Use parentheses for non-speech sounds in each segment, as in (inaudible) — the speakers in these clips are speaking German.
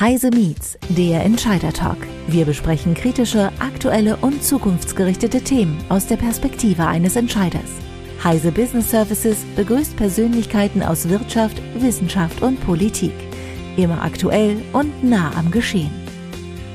Heise Meets, der Entscheider Talk. Wir besprechen kritische, aktuelle und zukunftsgerichtete Themen aus der Perspektive eines Entscheiders. Heise Business Services begrüßt Persönlichkeiten aus Wirtschaft, Wissenschaft und Politik. Immer aktuell und nah am Geschehen.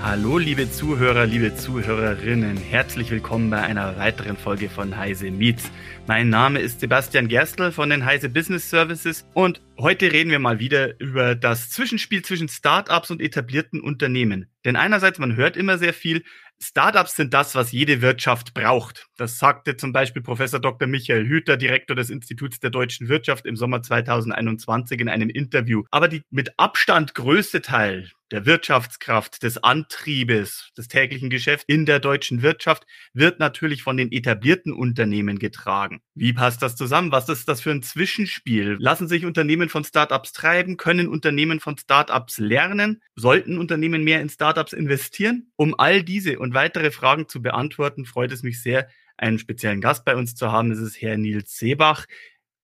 Hallo, liebe Zuhörer, liebe Zuhörerinnen. Herzlich willkommen bei einer weiteren Folge von Heise Meets. Mein Name ist Sebastian Gerstl von den Heise Business Services und heute reden wir mal wieder über das Zwischenspiel zwischen Startups und etablierten Unternehmen. Denn einerseits, man hört immer sehr viel, Startups sind das, was jede Wirtschaft braucht. Das sagte zum Beispiel Professor Dr. Michael Hüter, Direktor des Instituts der deutschen Wirtschaft im Sommer 2021 in einem Interview. Aber die mit Abstand größte Teil der Wirtschaftskraft, des Antriebes, des täglichen Geschäfts in der deutschen Wirtschaft wird natürlich von den etablierten Unternehmen getragen. Wie passt das zusammen? Was ist das für ein Zwischenspiel? Lassen sich Unternehmen von Startups treiben? Können Unternehmen von Startups lernen? Sollten Unternehmen mehr in Startups investieren? Um all diese und weitere Fragen zu beantworten, freut es mich sehr, einen speziellen Gast bei uns zu haben. Das ist Herr Nils Seebach.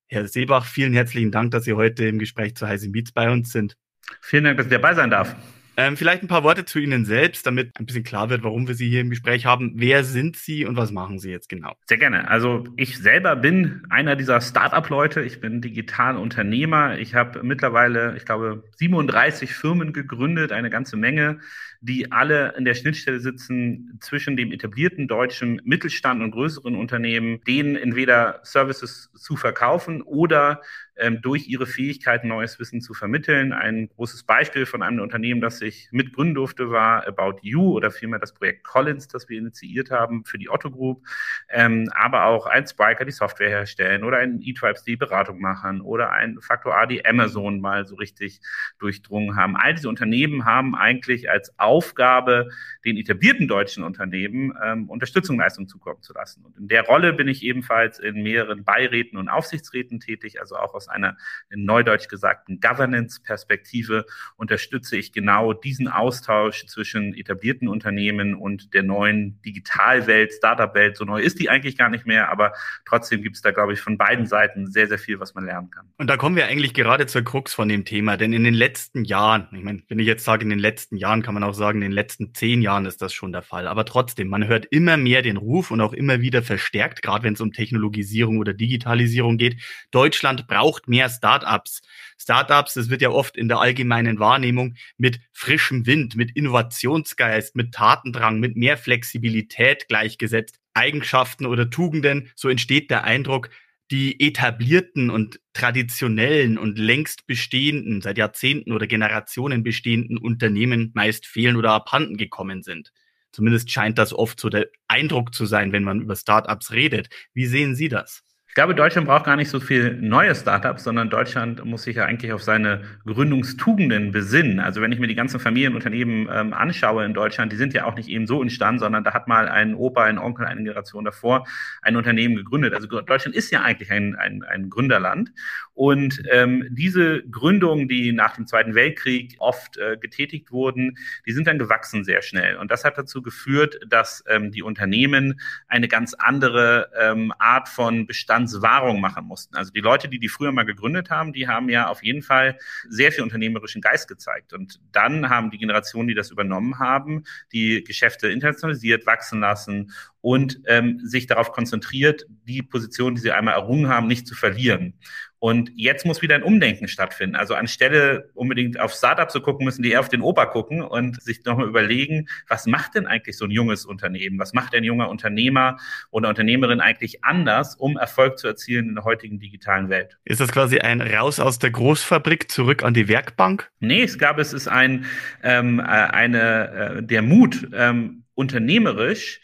Herr Seebach, vielen herzlichen Dank, dass Sie heute im Gespräch zu Heise Meets bei uns sind. Vielen Dank, dass ich dabei sein darf. Ähm, vielleicht ein paar Worte zu Ihnen selbst, damit ein bisschen klar wird, warum wir Sie hier im Gespräch haben. Wer sind Sie und was machen Sie jetzt genau? Sehr gerne. Also ich selber bin einer dieser Start-up-Leute. Ich bin Digitalunternehmer. Ich habe mittlerweile, ich glaube, 37 Firmen gegründet, eine ganze Menge, die alle in der Schnittstelle sitzen zwischen dem etablierten deutschen Mittelstand und größeren Unternehmen, denen entweder Services zu verkaufen oder ähm, durch ihre Fähigkeit neues Wissen zu vermitteln. Ein großes Beispiel von einem Unternehmen, das ich mitgründen durfte, war About You oder vielmehr das Projekt Collins, das wir initiiert haben für die Otto Group. Ähm, aber auch ein Spriker, die Software herstellen oder ein eTribes, die Beratung machen oder ein Faktor A, die Amazon mal so richtig durchdrungen haben. All diese Unternehmen haben eigentlich als Aufgabe, den etablierten deutschen Unternehmen ähm, Unterstützungsleistungen zukommen zu lassen. Und in der Rolle bin ich ebenfalls in mehreren Beiräten und Aufsichtsräten tätig, also auch aus einer in Neudeutsch gesagten Governance-Perspektive unterstütze ich genau diesen Austausch zwischen etablierten Unternehmen und der neuen Digitalwelt, Startup-Welt. So neu ist die eigentlich gar nicht mehr, aber trotzdem gibt es da, glaube ich, von beiden Seiten sehr, sehr viel, was man lernen kann. Und da kommen wir eigentlich gerade zur Krux von dem Thema, denn in den letzten Jahren, ich meine, wenn ich jetzt sage in den letzten Jahren, kann man auch sagen, in den letzten zehn Jahren ist das schon der Fall. Aber trotzdem, man hört immer mehr den Ruf und auch immer wieder verstärkt, gerade wenn es um Technologisierung oder Digitalisierung geht. Deutschland braucht mehr Startups. Startups, das wird ja oft in der allgemeinen Wahrnehmung mit frischem Wind, mit Innovationsgeist, mit Tatendrang, mit mehr Flexibilität gleichgesetzt. Eigenschaften oder Tugenden, so entsteht der Eindruck, die etablierten und traditionellen und längst bestehenden, seit Jahrzehnten oder Generationen bestehenden Unternehmen meist fehlen oder abhanden gekommen sind. Zumindest scheint das oft so der Eindruck zu sein, wenn man über Startups redet. Wie sehen Sie das? Ich glaube, Deutschland braucht gar nicht so viel neue Startups, sondern Deutschland muss sich ja eigentlich auf seine Gründungstugenden besinnen. Also wenn ich mir die ganzen Familienunternehmen ähm, anschaue in Deutschland, die sind ja auch nicht eben so entstanden, sondern da hat mal ein Opa, ein Onkel, eine Generation davor ein Unternehmen gegründet. Also Deutschland ist ja eigentlich ein, ein, ein Gründerland. Und ähm, diese Gründungen, die nach dem Zweiten Weltkrieg oft äh, getätigt wurden, die sind dann gewachsen sehr schnell. Und das hat dazu geführt, dass ähm, die Unternehmen eine ganz andere ähm, Art von Bestand Bestandswahrung machen mussten. Also die Leute, die die früher mal gegründet haben, die haben ja auf jeden Fall sehr viel unternehmerischen Geist gezeigt. Und dann haben die Generationen, die das übernommen haben, die Geschäfte internationalisiert, wachsen lassen und ähm, sich darauf konzentriert, die Position, die sie einmal errungen haben, nicht zu verlieren. Und jetzt muss wieder ein Umdenken stattfinden. Also anstelle unbedingt auf Startups zu gucken, müssen die eher auf den Opa gucken und sich nochmal überlegen, was macht denn eigentlich so ein junges Unternehmen? Was macht ein junger Unternehmer oder Unternehmerin eigentlich anders, um Erfolg zu erzielen in der heutigen digitalen Welt? Ist das quasi ein Raus aus der Großfabrik zurück an die Werkbank? Nee, ich glaube, es ist ein, ähm, äh, eine, äh, der Mut, ähm, unternehmerisch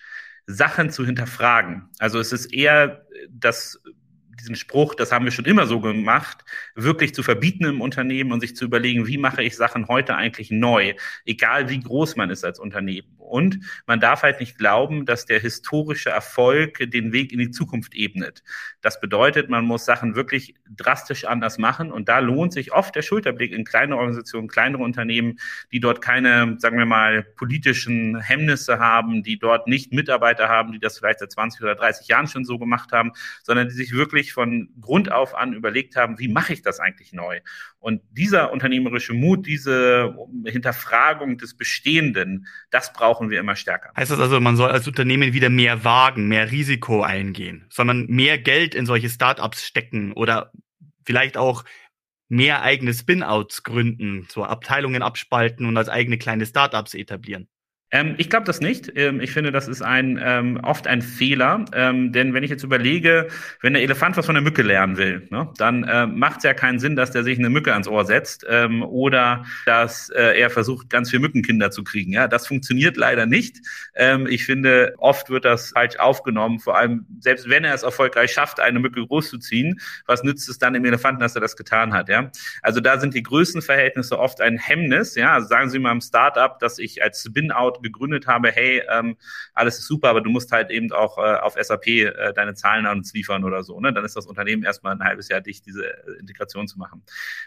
Sachen zu hinterfragen. Also es ist eher das diesen Spruch, das haben wir schon immer so gemacht, wirklich zu verbieten im Unternehmen und sich zu überlegen, wie mache ich Sachen heute eigentlich neu, egal wie groß man ist als Unternehmen. Und man darf halt nicht glauben, dass der historische Erfolg den Weg in die Zukunft ebnet. Das bedeutet, man muss Sachen wirklich drastisch anders machen und da lohnt sich oft der Schulterblick in kleine Organisationen, kleinere Unternehmen, die dort keine, sagen wir mal, politischen Hemmnisse haben, die dort nicht Mitarbeiter haben, die das vielleicht seit 20 oder 30 Jahren schon so gemacht haben, sondern die sich wirklich von Grund auf an überlegt haben, wie mache ich das eigentlich neu? Und dieser unternehmerische Mut, diese Hinterfragung des Bestehenden, das brauchen wir immer stärker. Heißt das also, man soll als Unternehmen wieder mehr wagen, mehr Risiko eingehen? Soll man mehr Geld in solche Startups stecken oder vielleicht auch mehr eigene Spin-outs gründen, so Abteilungen abspalten und als eigene kleine Startups etablieren? Ähm, ich glaube das nicht. Ähm, ich finde, das ist ein ähm, oft ein Fehler, ähm, denn wenn ich jetzt überlege, wenn der Elefant was von der Mücke lernen will, ne, dann äh, macht es ja keinen Sinn, dass der sich eine Mücke ans Ohr setzt ähm, oder dass äh, er versucht, ganz viele Mückenkinder zu kriegen. Ja, das funktioniert leider nicht. Ähm, ich finde, oft wird das falsch aufgenommen. Vor allem, selbst wenn er es erfolgreich schafft, eine Mücke großzuziehen, was nützt es dann dem Elefanten, dass er das getan hat? Ja, also da sind die Größenverhältnisse oft ein Hemmnis. Ja, also sagen Sie mal im Startup, dass ich als Spin-out gegründet habe, hey, ähm, alles ist super, aber du musst halt eben auch äh, auf SAP äh, deine Zahlen an uns liefern oder so. Ne? Dann ist das Unternehmen erstmal ein halbes Jahr dicht, diese äh, Integration zu machen.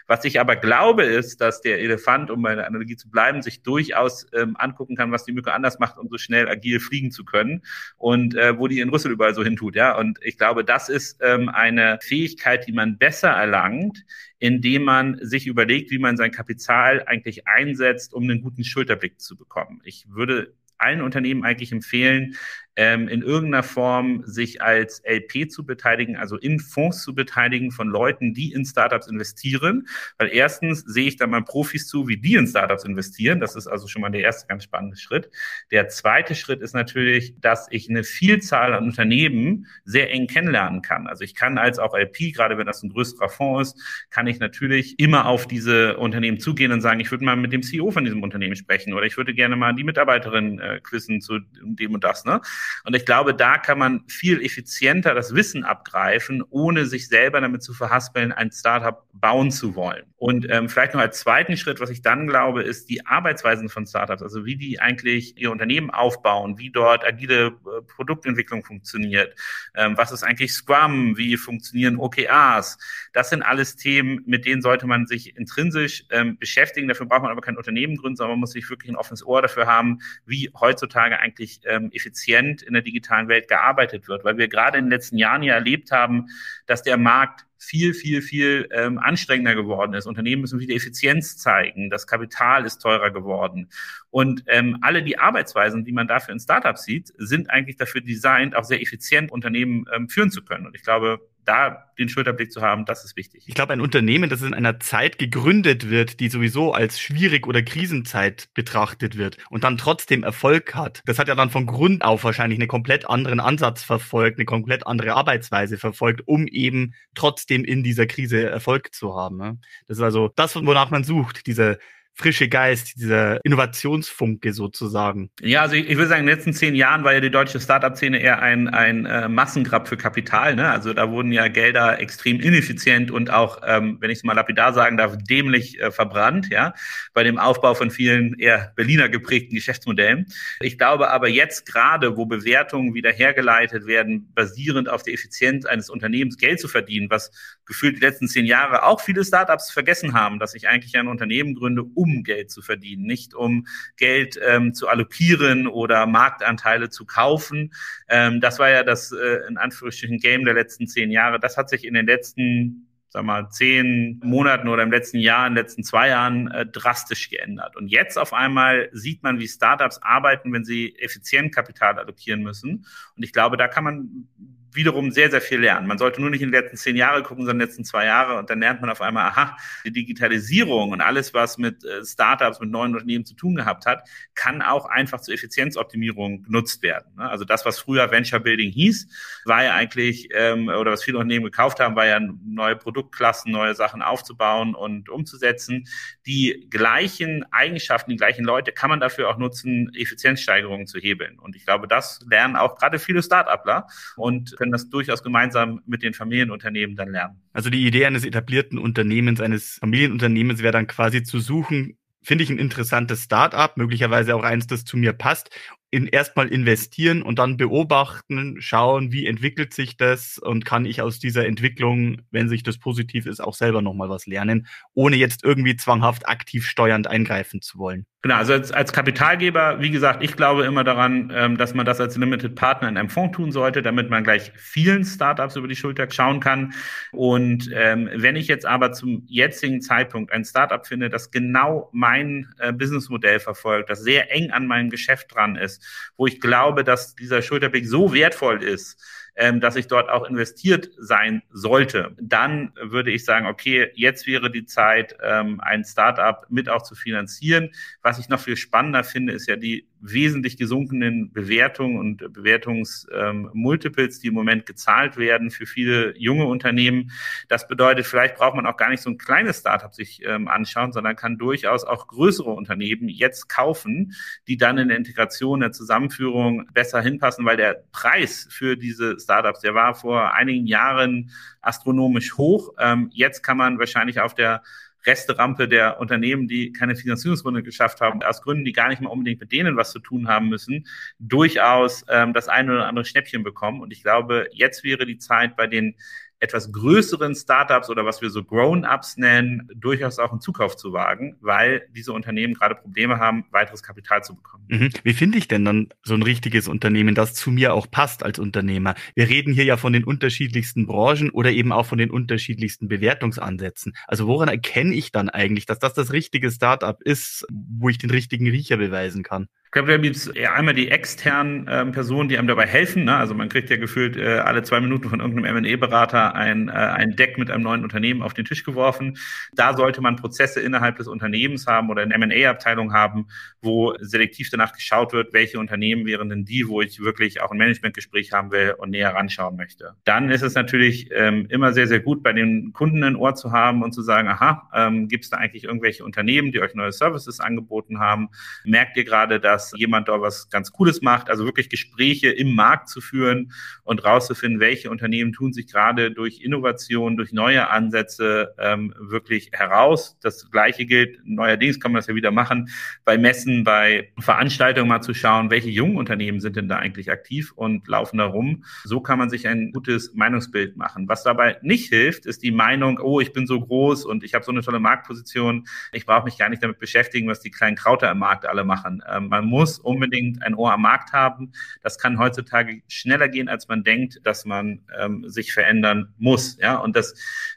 Was ich aber glaube, ist, dass der Elefant, um bei der Analogie zu bleiben, sich durchaus ähm, angucken kann, was die Mücke anders macht, um so schnell agil fliegen zu können und äh, wo die in Rüssel überall so hintut. Ja? Und ich glaube, das ist ähm, eine Fähigkeit, die man besser erlangt, indem man sich überlegt, wie man sein Kapital eigentlich einsetzt, um einen guten Schulterblick zu bekommen. Ich würde allen Unternehmen eigentlich empfehlen, ähm, in irgendeiner Form sich als LP zu beteiligen, also in Fonds zu beteiligen von Leuten, die in Startups investieren. Weil erstens sehe ich da mal Profis zu, wie die in Startups investieren. Das ist also schon mal der erste ganz spannende Schritt. Der zweite Schritt ist natürlich, dass ich eine Vielzahl an Unternehmen sehr eng kennenlernen kann. Also ich kann als auch LP, gerade wenn das ein größerer Fonds ist, kann ich natürlich immer auf diese Unternehmen zugehen und sagen, ich würde mal mit dem CEO von diesem Unternehmen sprechen oder ich würde gerne mal die Mitarbeiterin äh, quissen zu dem und das. Ne? Und ich glaube, da kann man viel effizienter das Wissen abgreifen, ohne sich selber damit zu verhaspeln, ein Startup bauen zu wollen. Und ähm, vielleicht noch als zweiten Schritt, was ich dann glaube, ist die Arbeitsweisen von Startups, also wie die eigentlich ihr Unternehmen aufbauen, wie dort agile äh, Produktentwicklung funktioniert, ähm, was ist eigentlich Scrum, wie funktionieren OKRs. Das sind alles Themen, mit denen sollte man sich intrinsisch ähm, beschäftigen. Dafür braucht man aber kein Unternehmen gründen, sondern man muss sich wirklich ein offenes Ohr dafür haben, wie heutzutage eigentlich ähm, effizient in der digitalen Welt gearbeitet wird, weil wir gerade in den letzten Jahren ja erlebt haben, dass der Markt viel, viel, viel ähm, anstrengender geworden ist. Unternehmen müssen wieder Effizienz zeigen. Das Kapital ist teurer geworden. Und ähm, alle die Arbeitsweisen, die man dafür in Startups sieht, sind eigentlich dafür designt, auch sehr effizient Unternehmen ähm, führen zu können. Und ich glaube, da den Schulterblick zu haben, das ist wichtig. Ich glaube, ein Unternehmen, das in einer Zeit gegründet wird, die sowieso als schwierig oder Krisenzeit betrachtet wird und dann trotzdem Erfolg hat, das hat ja dann von Grund auf wahrscheinlich einen komplett anderen Ansatz verfolgt, eine komplett andere Arbeitsweise verfolgt, um eben trotzdem in dieser Krise Erfolg zu haben. Ne? Das ist also das, wonach man sucht, diese frische Geist, dieser Innovationsfunke sozusagen. Ja, also ich, ich würde sagen, in den letzten zehn Jahren war ja die deutsche Startup-Szene eher ein, ein äh, Massengrab für Kapital. Ne? Also da wurden ja Gelder extrem ineffizient und auch, ähm, wenn ich es mal lapidar sagen darf, dämlich äh, verbrannt, ja, bei dem Aufbau von vielen eher Berliner geprägten Geschäftsmodellen. Ich glaube aber jetzt gerade, wo Bewertungen wieder hergeleitet werden, basierend auf der Effizienz eines Unternehmens Geld zu verdienen, was gefühlt die letzten zehn Jahre auch viele Startups vergessen haben, dass ich eigentlich ein Unternehmen gründe, um Geld zu verdienen, nicht um Geld ähm, zu allokieren oder Marktanteile zu kaufen. Ähm, das war ja das äh, in Anführungsstrichen Game der letzten zehn Jahre. Das hat sich in den letzten sag mal, zehn Monaten oder im letzten Jahr, in den letzten zwei Jahren äh, drastisch geändert. Und jetzt auf einmal sieht man, wie Startups arbeiten, wenn sie effizient Kapital allokieren müssen. Und ich glaube, da kann man wiederum sehr, sehr viel lernen. Man sollte nur nicht in den letzten zehn Jahre gucken, sondern in den letzten zwei Jahre und dann lernt man auf einmal, aha, die Digitalisierung und alles, was mit äh, Startups, mit neuen Unternehmen zu tun gehabt hat, kann auch einfach zur Effizienzoptimierung genutzt werden. Ne? Also das, was früher Venture Building hieß, war ja eigentlich, ähm, oder was viele Unternehmen gekauft haben, war ja neue Produktklassen, neue Sachen aufzubauen und umzusetzen. Die gleichen Eigenschaften, die gleichen Leute kann man dafür auch nutzen, Effizienzsteigerungen zu hebeln. Und ich glaube, das lernen auch gerade viele Start-upler und können das durchaus gemeinsam mit den Familienunternehmen dann lernen. Also die Idee eines etablierten Unternehmens, eines Familienunternehmens wäre dann quasi zu suchen, finde ich ein interessantes Start-up, möglicherweise auch eins, das zu mir passt in erstmal investieren und dann beobachten, schauen, wie entwickelt sich das und kann ich aus dieser Entwicklung, wenn sich das positiv ist, auch selber nochmal was lernen, ohne jetzt irgendwie zwanghaft aktiv steuernd eingreifen zu wollen. Genau, also als, als Kapitalgeber, wie gesagt, ich glaube immer daran, ähm, dass man das als Limited Partner in einem Fonds tun sollte, damit man gleich vielen Startups über die Schulter schauen kann. Und ähm, wenn ich jetzt aber zum jetzigen Zeitpunkt ein Startup finde, das genau mein äh, Businessmodell verfolgt, das sehr eng an meinem Geschäft dran ist, wo ich glaube, dass dieser Schulterblick so wertvoll ist, ähm, dass ich dort auch investiert sein sollte, dann würde ich sagen, okay, jetzt wäre die Zeit, ähm, ein Startup mit auch zu finanzieren. Was ich noch viel spannender finde, ist ja die wesentlich gesunkenen Bewertungen und Bewertungsmultiples, ähm, die im Moment gezahlt werden für viele junge Unternehmen. Das bedeutet, vielleicht braucht man auch gar nicht so ein kleines Startup sich ähm, anschauen, sondern kann durchaus auch größere Unternehmen jetzt kaufen, die dann in der Integration, der Zusammenführung besser hinpassen, weil der Preis für diese Startups, der war vor einigen Jahren astronomisch hoch. Ähm, jetzt kann man wahrscheinlich auf der Resterampe der Unternehmen, die keine Finanzierungsrunde geschafft haben, aus Gründen, die gar nicht mal unbedingt mit denen was zu tun haben müssen, durchaus ähm, das eine oder andere Schnäppchen bekommen. Und ich glaube, jetzt wäre die Zeit bei den etwas größeren Startups oder was wir so Grown-ups nennen, durchaus auch einen Zukauf zu wagen, weil diese Unternehmen gerade Probleme haben, weiteres Kapital zu bekommen. Mhm. Wie finde ich denn dann so ein richtiges Unternehmen, das zu mir auch passt als Unternehmer? Wir reden hier ja von den unterschiedlichsten Branchen oder eben auch von den unterschiedlichsten Bewertungsansätzen. Also woran erkenne ich dann eigentlich, dass das das richtige Startup ist, wo ich den richtigen Riecher beweisen kann? Ich glaube, da gibt es einmal die externen ähm, Personen, die einem dabei helfen. Ne? Also man kriegt ja gefühlt äh, alle zwei Minuten von irgendeinem M&A-Berater ein, äh, ein Deck mit einem neuen Unternehmen auf den Tisch geworfen. Da sollte man Prozesse innerhalb des Unternehmens haben oder eine M&A-Abteilung haben, wo selektiv danach geschaut wird, welche Unternehmen wären denn die, wo ich wirklich auch ein Managementgespräch haben will und näher ranschauen möchte. Dann ist es natürlich ähm, immer sehr, sehr gut, bei den Kunden ein Ohr zu haben und zu sagen, aha, ähm, gibt es da eigentlich irgendwelche Unternehmen, die euch neue Services angeboten haben? Merkt ihr gerade, dass dass jemand da was ganz Cooles macht, also wirklich Gespräche im Markt zu führen und rauszufinden, welche Unternehmen tun sich gerade durch Innovation, durch neue Ansätze ähm, wirklich heraus. Das Gleiche gilt, neuerdings kann man das ja wieder machen, bei Messen, bei Veranstaltungen mal zu schauen, welche jungen Unternehmen sind denn da eigentlich aktiv und laufen da rum. So kann man sich ein gutes Meinungsbild machen. Was dabei nicht hilft, ist die Meinung, oh, ich bin so groß und ich habe so eine tolle Marktposition, ich brauche mich gar nicht damit beschäftigen, was die kleinen Krauter im Markt alle machen. Ähm, man muss unbedingt ein Ohr am Markt haben. Das kann heutzutage schneller gehen, als man denkt, dass man ähm, sich verändern muss. Ja, und das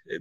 äh,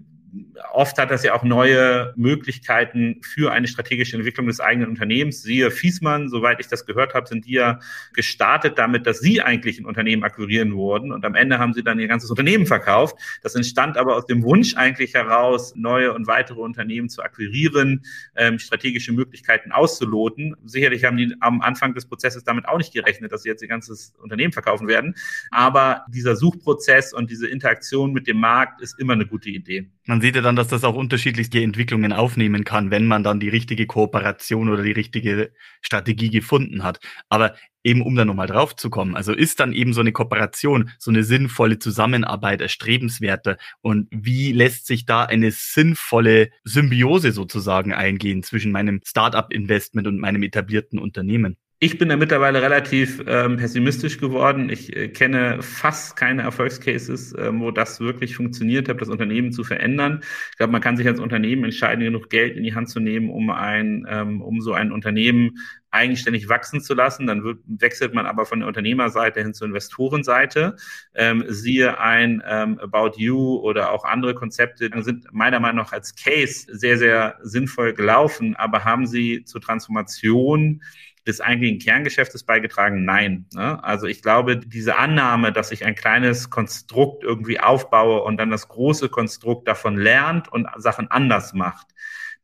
oft hat das ja auch neue Möglichkeiten für eine strategische Entwicklung des eigenen Unternehmens. Siehe Fiesmann, soweit ich das gehört habe, sind die ja gestartet damit, dass sie eigentlich ein Unternehmen akquirieren wurden und am Ende haben sie dann ihr ganzes Unternehmen verkauft. Das entstand aber aus dem Wunsch eigentlich heraus, neue und weitere Unternehmen zu akquirieren, ähm, strategische Möglichkeiten auszuloten. Sicherlich haben die am Anfang des Prozesses damit auch nicht gerechnet, dass sie jetzt ihr ganzes Unternehmen verkaufen werden. Aber dieser Suchprozess und diese Interaktion mit dem Markt ist immer eine gute Idee. Man sieht ja dann, dass das auch unterschiedlichste Entwicklungen aufnehmen kann, wenn man dann die richtige Kooperation oder die richtige Strategie gefunden hat. Aber eben um da nochmal drauf zu kommen, also ist dann eben so eine Kooperation, so eine sinnvolle Zusammenarbeit erstrebenswerter und wie lässt sich da eine sinnvolle Symbiose sozusagen eingehen zwischen meinem Startup-Investment und meinem etablierten Unternehmen? Ich bin da mittlerweile relativ ähm, pessimistisch geworden. Ich äh, kenne fast keine Erfolgscases, äh, wo das wirklich funktioniert hat, das Unternehmen zu verändern. Ich glaube, man kann sich als Unternehmen entscheiden, genug Geld in die Hand zu nehmen, um ein, ähm, um so ein Unternehmen eigenständig wachsen zu lassen. Dann wird, wechselt man aber von der Unternehmerseite hin zur Investorenseite. Ähm, siehe ein ähm, About You oder auch andere Konzepte sind meiner Meinung nach als Case sehr, sehr sinnvoll gelaufen, aber haben sie zur Transformation des eigentlichen Kerngeschäftes beigetragen? Nein. Ne? Also ich glaube, diese Annahme, dass ich ein kleines Konstrukt irgendwie aufbaue und dann das große Konstrukt davon lernt und Sachen anders macht,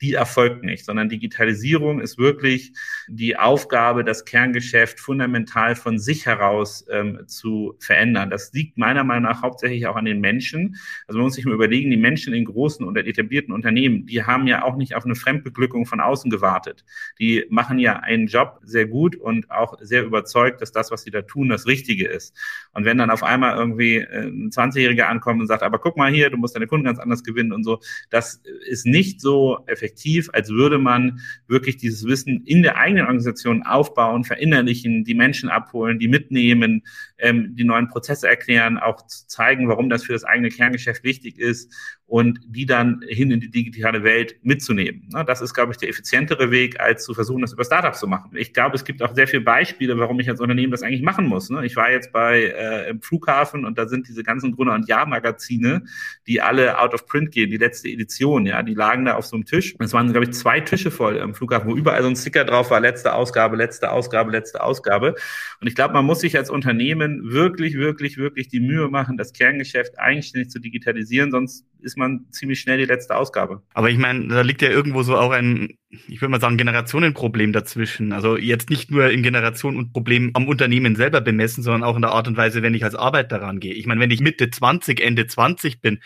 die erfolgt nicht, sondern Digitalisierung ist wirklich die Aufgabe, das Kerngeschäft fundamental von sich heraus ähm, zu verändern. Das liegt meiner Meinung nach hauptsächlich auch an den Menschen. Also man muss sich mal überlegen, die Menschen in großen oder etablierten Unternehmen, die haben ja auch nicht auf eine Fremdbeglückung von außen gewartet. Die machen ja einen Job sehr gut und auch sehr überzeugt, dass das, was sie da tun, das Richtige ist. Und wenn dann auf einmal irgendwie äh, ein 20-Jähriger ankommt und sagt, aber guck mal hier, du musst deine Kunden ganz anders gewinnen und so, das ist nicht so effektiv effektiv, als würde man wirklich dieses Wissen in der eigenen Organisation aufbauen, verinnerlichen, die Menschen abholen, die mitnehmen, ähm, die neuen Prozesse erklären, auch zeigen, warum das für das eigene Kerngeschäft wichtig ist und die dann hin in die digitale Welt mitzunehmen. Das ist, glaube ich, der effizientere Weg, als zu versuchen, das über Startups zu machen. Ich glaube, es gibt auch sehr viele Beispiele, warum ich als Unternehmen das eigentlich machen muss. Ich war jetzt bei äh, im Flughafen und da sind diese ganzen Gruner und Jahr-Magazine, die alle out of print gehen, die letzte Edition, ja, die lagen da auf so einem Tisch. Es waren, glaube ich, zwei Tische voll im Flughafen, wo überall so ein Sticker drauf war, letzte Ausgabe, letzte Ausgabe, letzte Ausgabe. Und ich glaube, man muss sich als Unternehmen wirklich, wirklich, wirklich die Mühe machen, das Kerngeschäft eigenständig zu digitalisieren, sonst ist man ziemlich schnell die letzte Ausgabe. Aber ich meine, da liegt ja irgendwo so auch ein, ich würde mal sagen, Generationenproblem dazwischen. Also jetzt nicht nur in Generation und Problem am Unternehmen selber bemessen, sondern auch in der Art und Weise, wenn ich als Arbeiter rangehe. Ich meine, wenn ich Mitte 20, Ende 20 bin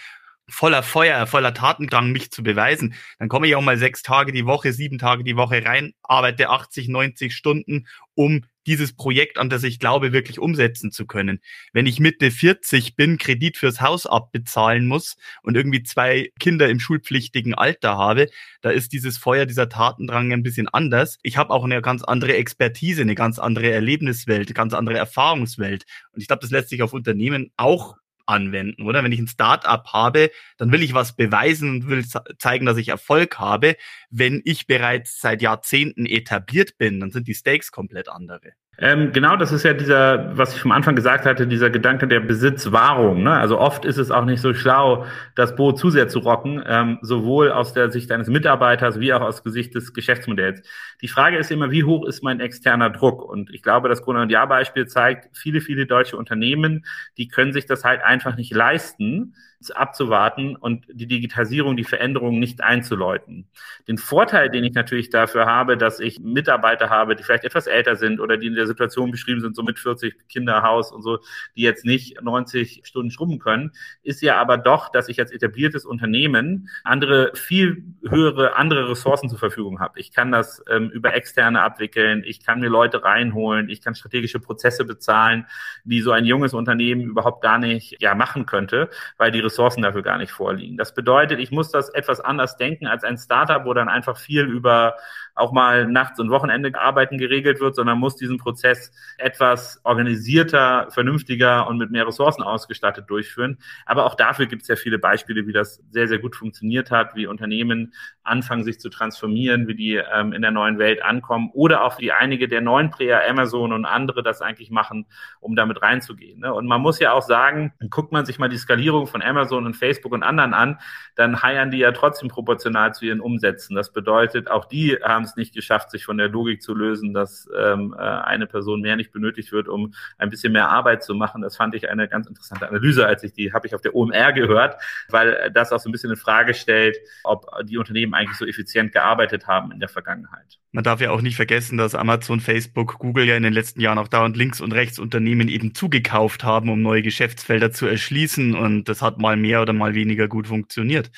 voller Feuer, voller Tatendrang, mich zu beweisen, dann komme ich auch mal sechs Tage die Woche, sieben Tage die Woche rein, arbeite 80, 90 Stunden, um dieses Projekt, an das ich glaube, wirklich umsetzen zu können. Wenn ich Mitte 40 bin, Kredit fürs Haus abbezahlen muss und irgendwie zwei Kinder im schulpflichtigen Alter habe, da ist dieses Feuer, dieser Tatendrang ein bisschen anders. Ich habe auch eine ganz andere Expertise, eine ganz andere Erlebniswelt, eine ganz andere Erfahrungswelt. Und ich glaube, das lässt sich auf Unternehmen auch anwenden, oder? Wenn ich ein Startup habe, dann will ich was beweisen und will zeigen, dass ich Erfolg habe. Wenn ich bereits seit Jahrzehnten etabliert bin, dann sind die Stakes komplett andere. Ähm, genau, das ist ja dieser, was ich vom Anfang gesagt hatte, dieser Gedanke der Besitzwahrung. Ne? Also oft ist es auch nicht so schlau, das Boot zu sehr zu rocken, ähm, sowohl aus der Sicht eines Mitarbeiters wie auch aus Gesicht des Geschäftsmodells. Die Frage ist immer, wie hoch ist mein externer Druck? Und ich glaube, das Grund- und Jahr-Beispiel zeigt, viele, viele deutsche Unternehmen, die können sich das halt einfach nicht leisten, abzuwarten und die Digitalisierung, die Veränderungen nicht einzuläuten. Den Vorteil, den ich natürlich dafür habe, dass ich Mitarbeiter habe, die vielleicht etwas älter sind oder die in der Situation beschrieben sind, so mit 40 Kinder, Haus und so, die jetzt nicht 90 Stunden schrubben können, ist ja aber doch, dass ich als etabliertes Unternehmen andere, viel höhere, andere Ressourcen zur Verfügung habe. Ich kann das ähm, über externe abwickeln, ich kann mir Leute reinholen, ich kann strategische Prozesse bezahlen, die so ein junges Unternehmen überhaupt gar nicht ja, machen könnte, weil die Ressourcen dafür gar nicht vorliegen. Das bedeutet, ich muss das etwas anders denken als ein Startup, wo dann einfach viel über auch mal nachts und Wochenende arbeiten geregelt wird, sondern muss diesen Prozess etwas organisierter, vernünftiger und mit mehr Ressourcen ausgestattet durchführen. Aber auch dafür gibt es ja viele Beispiele, wie das sehr, sehr gut funktioniert hat, wie Unternehmen anfangen, sich zu transformieren, wie die ähm, in der neuen Welt ankommen oder auch wie einige der neuen Player, Amazon und andere das eigentlich machen, um damit reinzugehen. Ne? Und man muss ja auch sagen, guckt man sich mal die Skalierung von Amazon und Facebook und anderen an, dann heiern die ja trotzdem proportional zu ihren Umsätzen. Das bedeutet, auch die haben es nicht geschafft, sich von der Logik zu lösen, dass ähm, äh, eine Person mehr nicht benötigt wird, um ein bisschen mehr Arbeit zu machen. Das fand ich eine ganz interessante Analyse, als ich die habe ich auf der OMR gehört, weil das auch so ein bisschen in Frage stellt, ob die Unternehmen eigentlich so effizient gearbeitet haben in der Vergangenheit. Man darf ja auch nicht vergessen, dass Amazon, Facebook, Google ja in den letzten Jahren auch dauernd links und rechts Unternehmen eben zugekauft haben, um neue Geschäftsfelder zu erschließen. Und das hat mal mehr oder mal weniger gut funktioniert.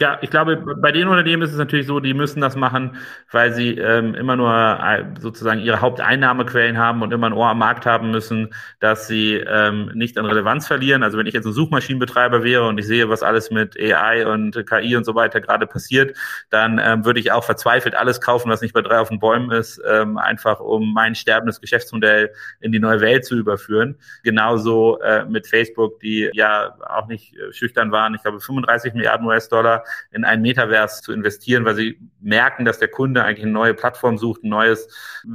Ja, ich glaube, bei den Unternehmen ist es natürlich so, die müssen das machen, weil sie ähm, immer nur äh, sozusagen ihre Haupteinnahmequellen haben und immer ein Ohr am Markt haben müssen, dass sie ähm, nicht an Relevanz verlieren. Also wenn ich jetzt ein Suchmaschinenbetreiber wäre und ich sehe, was alles mit AI und KI und so weiter gerade passiert, dann ähm, würde ich auch verzweifelt alles kaufen, was nicht bei drei auf den Bäumen ist, ähm, einfach um mein sterbendes Geschäftsmodell in die neue Welt zu überführen. Genauso äh, mit Facebook, die ja auch nicht äh, schüchtern waren. Ich glaube, 35 Milliarden US-Dollar in ein Metaverse zu investieren, weil sie merken, dass der Kunde eigentlich eine neue Plattform sucht, ein neues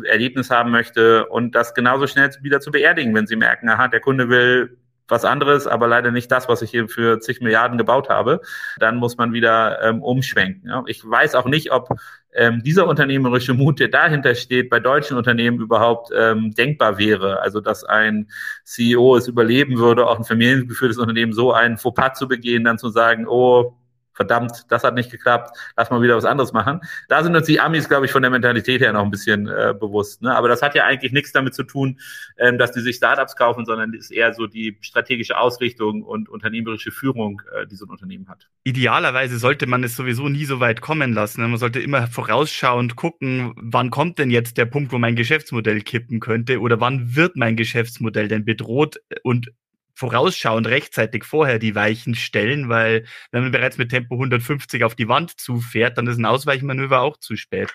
Erlebnis haben möchte und das genauso schnell wieder zu beerdigen, wenn sie merken, aha, der Kunde will was anderes, aber leider nicht das, was ich hier für zig Milliarden gebaut habe, dann muss man wieder ähm, umschwenken. Ja. Ich weiß auch nicht, ob ähm, dieser unternehmerische Mut, der dahinter steht, bei deutschen Unternehmen überhaupt ähm, denkbar wäre. Also dass ein CEO es überleben würde, auch ein familiengeführtes Unternehmen so einen Fauxpas zu begehen, dann zu sagen, oh, verdammt, das hat nicht geklappt, lass mal wieder was anderes machen. Da sind uns die Amis, glaube ich, von der Mentalität her noch ein bisschen äh, bewusst. Ne? Aber das hat ja eigentlich nichts damit zu tun, ähm, dass die sich Startups kaufen, sondern ist eher so die strategische Ausrichtung und unternehmerische Führung, äh, die so ein Unternehmen hat. Idealerweise sollte man es sowieso nie so weit kommen lassen. Ne? Man sollte immer vorausschauend gucken, wann kommt denn jetzt der Punkt, wo mein Geschäftsmodell kippen könnte oder wann wird mein Geschäftsmodell denn bedroht und vorausschauend rechtzeitig vorher die Weichen stellen, weil wenn man bereits mit Tempo 150 auf die Wand zufährt, dann ist ein Ausweichmanöver auch zu spät.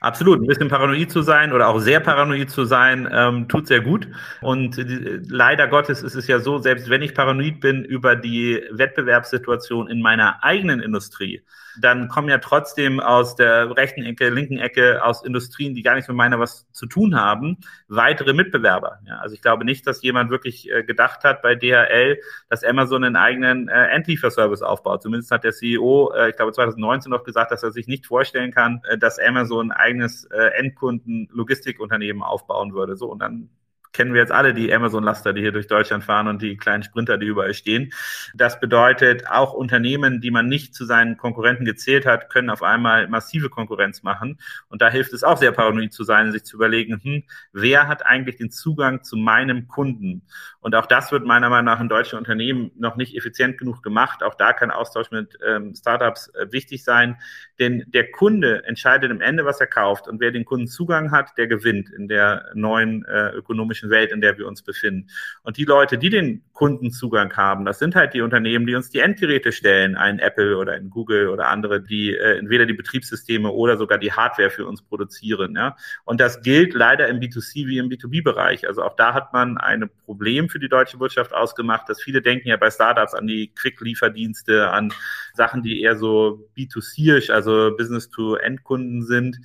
Absolut, ein bisschen paranoid zu sein oder auch sehr paranoid zu sein, ähm, tut sehr gut. Und äh, leider Gottes ist es ja so, selbst wenn ich paranoid bin über die Wettbewerbssituation in meiner eigenen Industrie, dann kommen ja trotzdem aus der rechten Ecke, linken Ecke, aus Industrien, die gar nichts mit meiner was zu tun haben, weitere Mitbewerber. Ja, also ich glaube nicht, dass jemand wirklich äh, gedacht hat bei DHL, dass Amazon einen eigenen äh, Endlieferservice aufbaut. Zumindest hat der CEO, äh, ich glaube 2019 noch gesagt, dass er sich nicht vorstellen kann, äh, dass Amazon ein eigenes äh, Endkunden-Logistikunternehmen aufbauen würde. So, und dann kennen wir jetzt alle die Amazon-Laster, die hier durch Deutschland fahren und die kleinen Sprinter, die überall stehen. Das bedeutet, auch Unternehmen, die man nicht zu seinen Konkurrenten gezählt hat, können auf einmal massive Konkurrenz machen. Und da hilft es auch sehr paranoid zu sein, sich zu überlegen, hm, wer hat eigentlich den Zugang zu meinem Kunden? Und auch das wird meiner Meinung nach in deutschen Unternehmen noch nicht effizient genug gemacht. Auch da kann Austausch mit ähm, Startups äh, wichtig sein. Denn der Kunde entscheidet am Ende, was er kauft. Und wer den Kundenzugang hat, der gewinnt in der neuen äh, ökonomischen technologischen Welt, in der wir uns befinden. Und die Leute, die den Kundenzugang haben, das sind halt die Unternehmen, die uns die Endgeräte stellen, ein Apple oder ein Google oder andere, die äh, entweder die Betriebssysteme oder sogar die Hardware für uns produzieren. Ja? Und das gilt leider im B2C wie im B2B-Bereich. Also auch da hat man ein Problem für die deutsche Wirtschaft ausgemacht, dass viele denken ja bei Startups an die Quick-Lieferdienste, an Sachen, die eher so B2C-isch, also Business-to-Endkunden sind.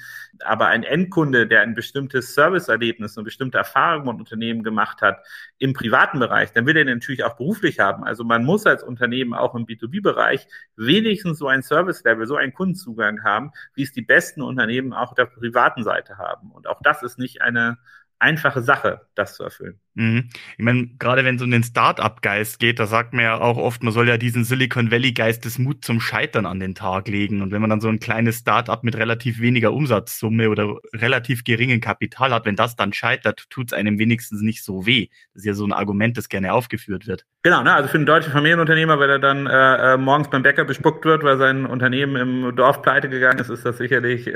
Aber ein Endkunde, der ein bestimmtes Serviceerlebnis, eine bestimmte Erfahrung und Unternehmen gemacht hat im privaten Bereich, dann will er natürlich auch beruflich haben. Also man muss als Unternehmen auch im B2B-Bereich wenigstens so ein Service-Level, so einen Kundenzugang haben, wie es die besten Unternehmen auch auf der privaten Seite haben. Und auch das ist nicht eine einfache Sache, das zu erfüllen. Mhm. Ich meine, gerade wenn es um den Start-up-Geist geht, da sagt man ja auch oft, man soll ja diesen Silicon Valley-Geist des Mut zum Scheitern an den Tag legen. Und wenn man dann so ein kleines Start-up mit relativ weniger Umsatzsumme oder relativ geringem Kapital hat, wenn das dann scheitert, tut es einem wenigstens nicht so weh. Das ist ja so ein Argument, das gerne aufgeführt wird. Genau, ne? also für einen deutschen Familienunternehmer, wenn er dann äh, äh, morgens beim Bäcker bespuckt wird, weil sein Unternehmen im Dorf pleite gegangen ist, ist das sicherlich äh,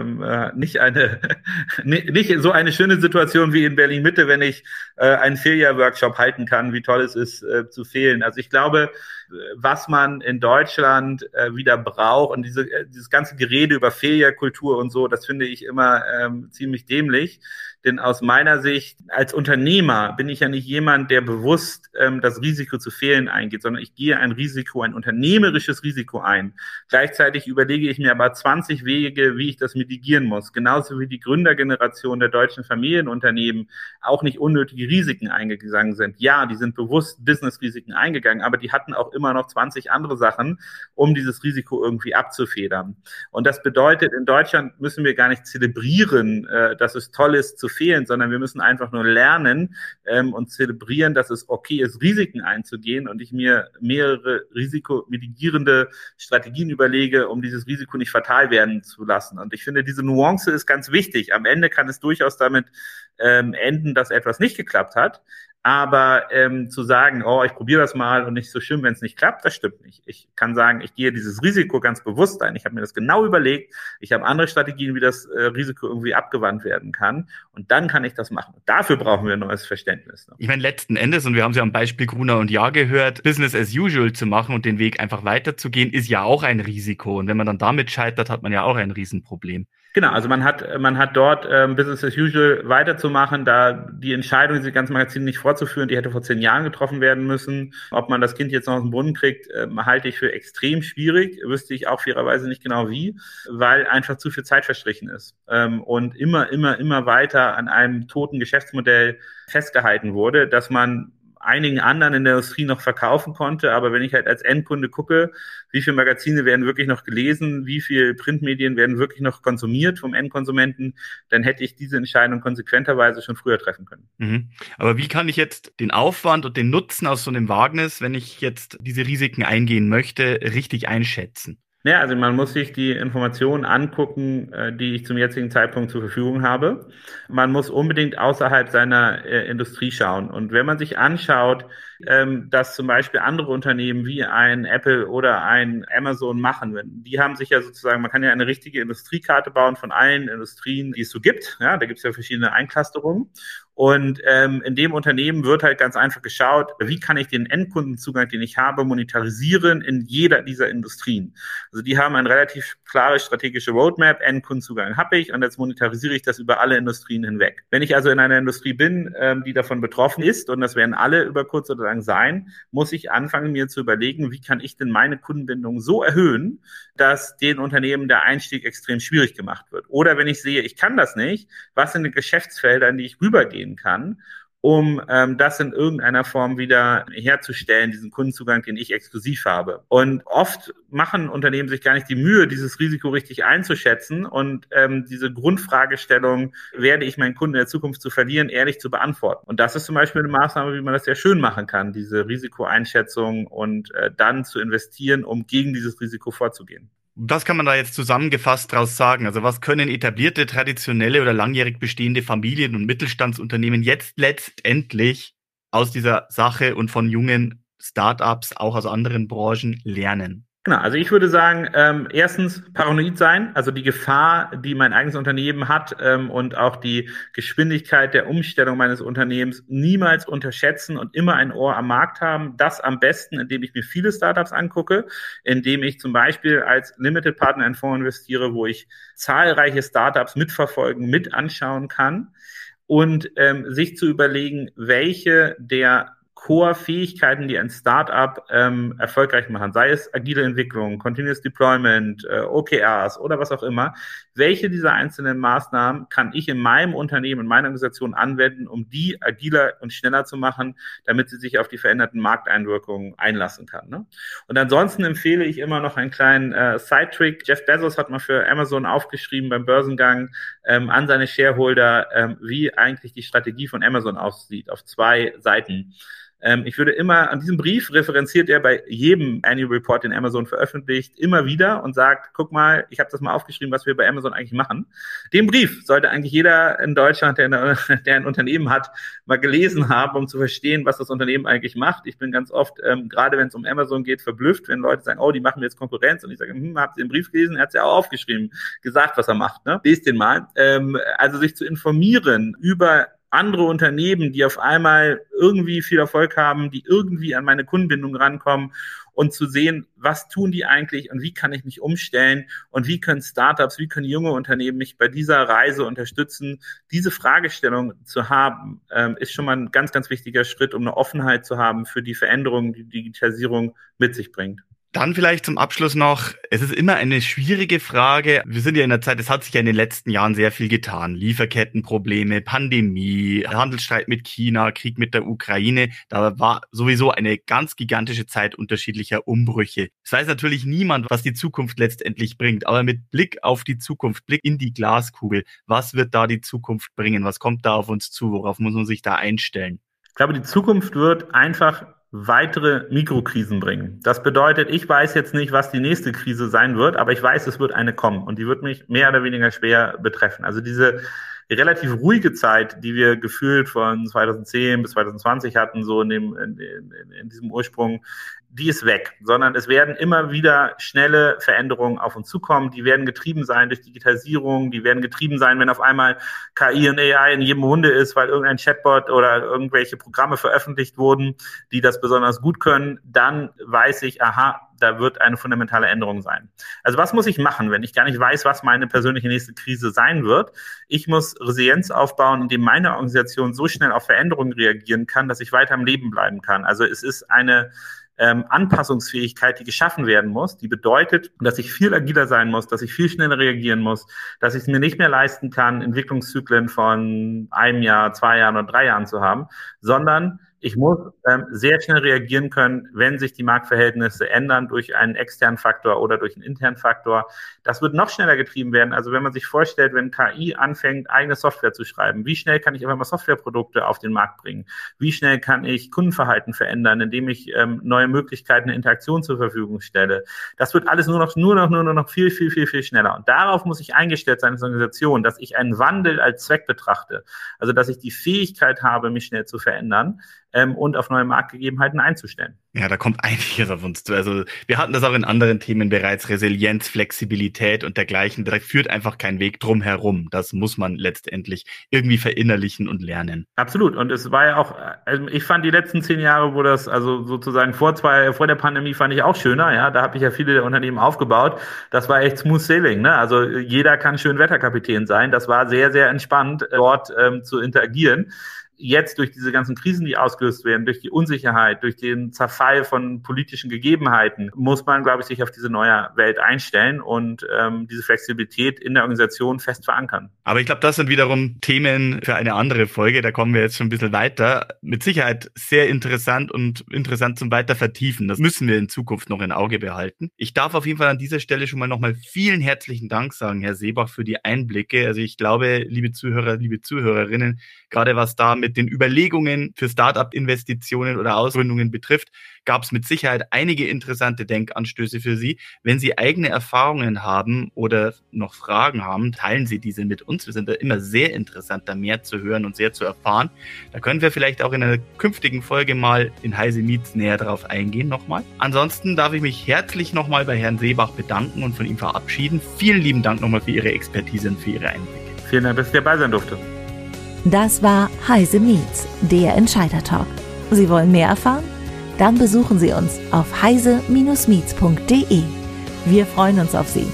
ähm, äh, nicht eine (laughs) nicht so eine schöne Situation wie in Berlin Mitte, wenn ich äh, einen Failure-Workshop halten kann, wie toll es ist, äh, zu fehlen. Also ich glaube, was man in Deutschland äh, wieder braucht und diese, äh, dieses ganze Gerede über Failure-Kultur und so, das finde ich immer ähm, ziemlich dämlich. Denn aus meiner Sicht als Unternehmer bin ich ja nicht jemand, der bewusst ähm, das Risiko zu fehlen eingeht, sondern ich gehe ein Risiko, ein unternehmerisches Risiko ein. Gleichzeitig überlege ich mir aber 20 Wege, wie ich das mitigieren muss. Genauso wie die Gründergeneration der deutschen Familienunternehmen auch nicht unnötige Risiken eingegangen sind. Ja, die sind bewusst Business-Risiken eingegangen, aber die hatten auch immer noch 20 andere Sachen, um dieses Risiko irgendwie abzufedern. Und das bedeutet, in Deutschland müssen wir gar nicht zelebrieren, äh, dass es toll ist zu fehlen, sondern wir müssen einfach nur lernen ähm, und zelebrieren, dass es okay ist, Risiken einzugehen und ich mir mehrere risikomitigierende Strategien überlege, um dieses Risiko nicht fatal werden zu lassen. Und ich finde, diese Nuance ist ganz wichtig. Am Ende kann es durchaus damit ähm, enden, dass etwas nicht geklappt hat. Aber ähm, zu sagen, oh, ich probiere das mal und nicht so schlimm, wenn es nicht klappt, das stimmt nicht. Ich kann sagen, ich gehe dieses Risiko ganz bewusst ein. Ich habe mir das genau überlegt. Ich habe andere Strategien, wie das äh, Risiko irgendwie abgewandt werden kann. Und dann kann ich das machen. Dafür brauchen wir ein neues Verständnis. Ne? Ich meine, letzten Endes, und wir haben es ja am Beispiel Gruner und Jahr gehört, Business as usual zu machen und den Weg einfach weiterzugehen, ist ja auch ein Risiko. Und wenn man dann damit scheitert, hat man ja auch ein Riesenproblem. Genau, also man hat, man hat dort ähm, Business as usual weiterzumachen, da die Entscheidung, diese ganzen Magazine nicht fortzuführen, die hätte vor zehn Jahren getroffen werden müssen. Ob man das Kind jetzt noch aus dem Brunnen kriegt, äh, halte ich für extrem schwierig. Wüsste ich auch fairerweise nicht genau wie, weil einfach zu viel Zeit verstrichen ist. Ähm, und immer, immer, immer weiter an einem toten Geschäftsmodell festgehalten wurde, dass man einigen anderen in der Industrie noch verkaufen konnte. Aber wenn ich halt als Endkunde gucke, wie viele Magazine werden wirklich noch gelesen, wie viele Printmedien werden wirklich noch konsumiert vom Endkonsumenten, dann hätte ich diese Entscheidung konsequenterweise schon früher treffen können. Mhm. Aber wie kann ich jetzt den Aufwand und den Nutzen aus so einem Wagnis, wenn ich jetzt diese Risiken eingehen möchte, richtig einschätzen? Ja, also man muss sich die Informationen angucken, äh, die ich zum jetzigen Zeitpunkt zur Verfügung habe. Man muss unbedingt außerhalb seiner äh, Industrie schauen. Und wenn man sich anschaut, ähm, dass zum Beispiel andere Unternehmen wie ein Apple oder ein Amazon machen, die haben sich ja sozusagen, man kann ja eine richtige Industriekarte bauen von allen Industrien, die es so gibt. Ja, da gibt es ja verschiedene Einklusterungen. Und ähm, in dem Unternehmen wird halt ganz einfach geschaut, wie kann ich den Endkundenzugang, den ich habe, monetarisieren in jeder dieser Industrien. Also die haben eine relativ klare strategische Roadmap, Endkundenzugang habe ich und jetzt monetarisiere ich das über alle Industrien hinweg. Wenn ich also in einer Industrie bin, ähm, die davon betroffen ist, und das werden alle über kurz oder lang sein, muss ich anfangen, mir zu überlegen, wie kann ich denn meine Kundenbindung so erhöhen, dass den Unternehmen der Einstieg extrem schwierig gemacht wird. Oder wenn ich sehe, ich kann das nicht, was sind die Geschäftsfelder, in die ich rübergehen kann um ähm, das in irgendeiner Form wieder herzustellen, diesen Kundenzugang, den ich exklusiv habe. Und oft machen Unternehmen sich gar nicht die Mühe, dieses Risiko richtig einzuschätzen und ähm, diese Grundfragestellung, werde ich meinen Kunden in der Zukunft zu verlieren, ehrlich zu beantworten. Und das ist zum Beispiel eine Maßnahme, wie man das sehr schön machen kann, diese Risikoeinschätzung und äh, dann zu investieren, um gegen dieses Risiko vorzugehen. Was kann man da jetzt zusammengefasst daraus sagen? Also was können etablierte, traditionelle oder langjährig bestehende Familien- und Mittelstandsunternehmen jetzt letztendlich aus dieser Sache und von jungen Startups, auch aus anderen Branchen, lernen? Genau, also ich würde sagen, ähm, erstens paranoid sein, also die Gefahr, die mein eigenes Unternehmen hat ähm, und auch die Geschwindigkeit der Umstellung meines Unternehmens niemals unterschätzen und immer ein Ohr am Markt haben. Das am besten, indem ich mir viele Startups angucke, indem ich zum Beispiel als Limited Partner in Fonds investiere, wo ich zahlreiche Startups mitverfolgen, mit anschauen kann und ähm, sich zu überlegen, welche der Core-Fähigkeiten, die ein Startup ähm, erfolgreich machen, sei es agile Entwicklung, Continuous Deployment, äh, OKRs oder was auch immer, welche dieser einzelnen Maßnahmen kann ich in meinem Unternehmen, in meiner Organisation anwenden, um die agiler und schneller zu machen, damit sie sich auf die veränderten Markteinwirkungen einlassen kann. Ne? Und ansonsten empfehle ich immer noch einen kleinen äh, Side-Trick. Jeff Bezos hat mal für Amazon aufgeschrieben beim Börsengang ähm, an seine Shareholder, ähm, wie eigentlich die Strategie von Amazon aussieht, auf zwei Seiten. Ähm, ich würde immer, an diesem Brief referenziert er bei jedem Annual Report, den Amazon veröffentlicht, immer wieder und sagt, guck mal, ich habe das mal aufgeschrieben, was wir bei Amazon eigentlich machen. Den Brief sollte eigentlich jeder in Deutschland, der, (laughs) der ein Unternehmen hat, mal gelesen haben, um zu verstehen, was das Unternehmen eigentlich macht. Ich bin ganz oft, ähm, gerade wenn es um Amazon geht, verblüfft, wenn Leute sagen, oh, die machen jetzt Konkurrenz. Und ich sage, hm, habt ihr den Brief gelesen? Er hat es ja auch aufgeschrieben, gesagt, was er macht. Ne? Lest den mal. Ähm, also sich zu informieren über andere Unternehmen, die auf einmal irgendwie viel Erfolg haben, die irgendwie an meine Kundenbindung rankommen und zu sehen, was tun die eigentlich und wie kann ich mich umstellen und wie können Startups, wie können junge Unternehmen mich bei dieser Reise unterstützen. Diese Fragestellung zu haben, ähm, ist schon mal ein ganz, ganz wichtiger Schritt, um eine Offenheit zu haben für die Veränderungen, die Digitalisierung mit sich bringt. Dann vielleicht zum Abschluss noch, es ist immer eine schwierige Frage. Wir sind ja in der Zeit, es hat sich ja in den letzten Jahren sehr viel getan. Lieferkettenprobleme, Pandemie, Handelsstreit mit China, Krieg mit der Ukraine. Da war sowieso eine ganz gigantische Zeit unterschiedlicher Umbrüche. Es weiß natürlich niemand, was die Zukunft letztendlich bringt, aber mit Blick auf die Zukunft, Blick in die Glaskugel, was wird da die Zukunft bringen? Was kommt da auf uns zu? Worauf muss man sich da einstellen? Ich glaube, die Zukunft wird einfach weitere Mikrokrisen bringen. Das bedeutet, ich weiß jetzt nicht, was die nächste Krise sein wird, aber ich weiß, es wird eine kommen und die wird mich mehr oder weniger schwer betreffen. Also diese relativ ruhige Zeit, die wir gefühlt von 2010 bis 2020 hatten, so in, dem, in, in, in diesem Ursprung, die ist weg, sondern es werden immer wieder schnelle Veränderungen auf uns zukommen. Die werden getrieben sein durch Digitalisierung, die werden getrieben sein, wenn auf einmal KI und AI in jedem Hunde ist, weil irgendein Chatbot oder irgendwelche Programme veröffentlicht wurden, die das besonders gut können, dann weiß ich, aha, da wird eine fundamentale Änderung sein. Also was muss ich machen, wenn ich gar nicht weiß, was meine persönliche nächste Krise sein wird? Ich muss Resilienz aufbauen, indem meine Organisation so schnell auf Veränderungen reagieren kann, dass ich weiter am Leben bleiben kann. Also es ist eine ähm, Anpassungsfähigkeit, die geschaffen werden muss, die bedeutet, dass ich viel agiler sein muss, dass ich viel schneller reagieren muss, dass ich es mir nicht mehr leisten kann, Entwicklungszyklen von einem Jahr, zwei Jahren oder drei Jahren zu haben, sondern ich muss ähm, sehr schnell reagieren können, wenn sich die Marktverhältnisse ändern durch einen externen Faktor oder durch einen internen Faktor. Das wird noch schneller getrieben werden. Also wenn man sich vorstellt, wenn KI anfängt, eigene Software zu schreiben, wie schnell kann ich einfach mal Softwareprodukte auf den Markt bringen? Wie schnell kann ich Kundenverhalten verändern, indem ich ähm, neue Möglichkeiten der Interaktion zur Verfügung stelle? Das wird alles nur noch, nur noch, nur noch viel, viel, viel, viel schneller. Und darauf muss ich eingestellt sein als Organisation, dass ich einen Wandel als Zweck betrachte. Also dass ich die Fähigkeit habe, mich schnell zu verändern ähm, und auf neue Marktgegebenheiten einzustellen. Ja, da kommt einiges auf uns zu. Also wir hatten das auch in anderen Themen bereits, Resilienz, Flexibilität und dergleichen. Da führt einfach kein Weg drum herum. Das muss man letztendlich irgendwie verinnerlichen und lernen. Absolut. Und es war ja auch, also ich fand die letzten zehn Jahre, wo das, also sozusagen vor zwei, vor der Pandemie fand ich auch schöner. Ja, da habe ich ja viele Unternehmen aufgebaut. Das war echt smooth sailing. Ne? Also jeder kann schön Wetterkapitän sein. Das war sehr, sehr entspannt, dort ähm, zu interagieren jetzt durch diese ganzen Krisen, die ausgelöst werden, durch die Unsicherheit, durch den Zerfall von politischen Gegebenheiten, muss man, glaube ich, sich auf diese neue Welt einstellen und ähm, diese Flexibilität in der Organisation fest verankern. Aber ich glaube, das sind wiederum Themen für eine andere Folge. Da kommen wir jetzt schon ein bisschen weiter. Mit Sicherheit sehr interessant und interessant zum weiter vertiefen. Das müssen wir in Zukunft noch in Auge behalten. Ich darf auf jeden Fall an dieser Stelle schon mal nochmal vielen herzlichen Dank sagen, Herr Seebach, für die Einblicke. Also ich glaube, liebe Zuhörer, liebe Zuhörerinnen, gerade was da mit den Überlegungen für Startup-Investitionen oder Ausgründungen betrifft, gab es mit Sicherheit einige interessante Denkanstöße für Sie. Wenn Sie eigene Erfahrungen haben oder noch Fragen haben, teilen Sie diese mit uns. Wir sind da immer sehr interessant, da mehr zu hören und sehr zu erfahren. Da können wir vielleicht auch in einer künftigen Folge mal in Heise Meets näher drauf eingehen nochmal. Ansonsten darf ich mich herzlich nochmal bei Herrn Seebach bedanken und von ihm verabschieden. Vielen lieben Dank nochmal für Ihre Expertise und für Ihre Einblicke. Vielen Dank, dass ich dabei sein durfte. Das war Heise Meets, der Entscheider-Talk. Sie wollen mehr erfahren? Dann besuchen Sie uns auf heise-meets.de. Wir freuen uns auf Sie.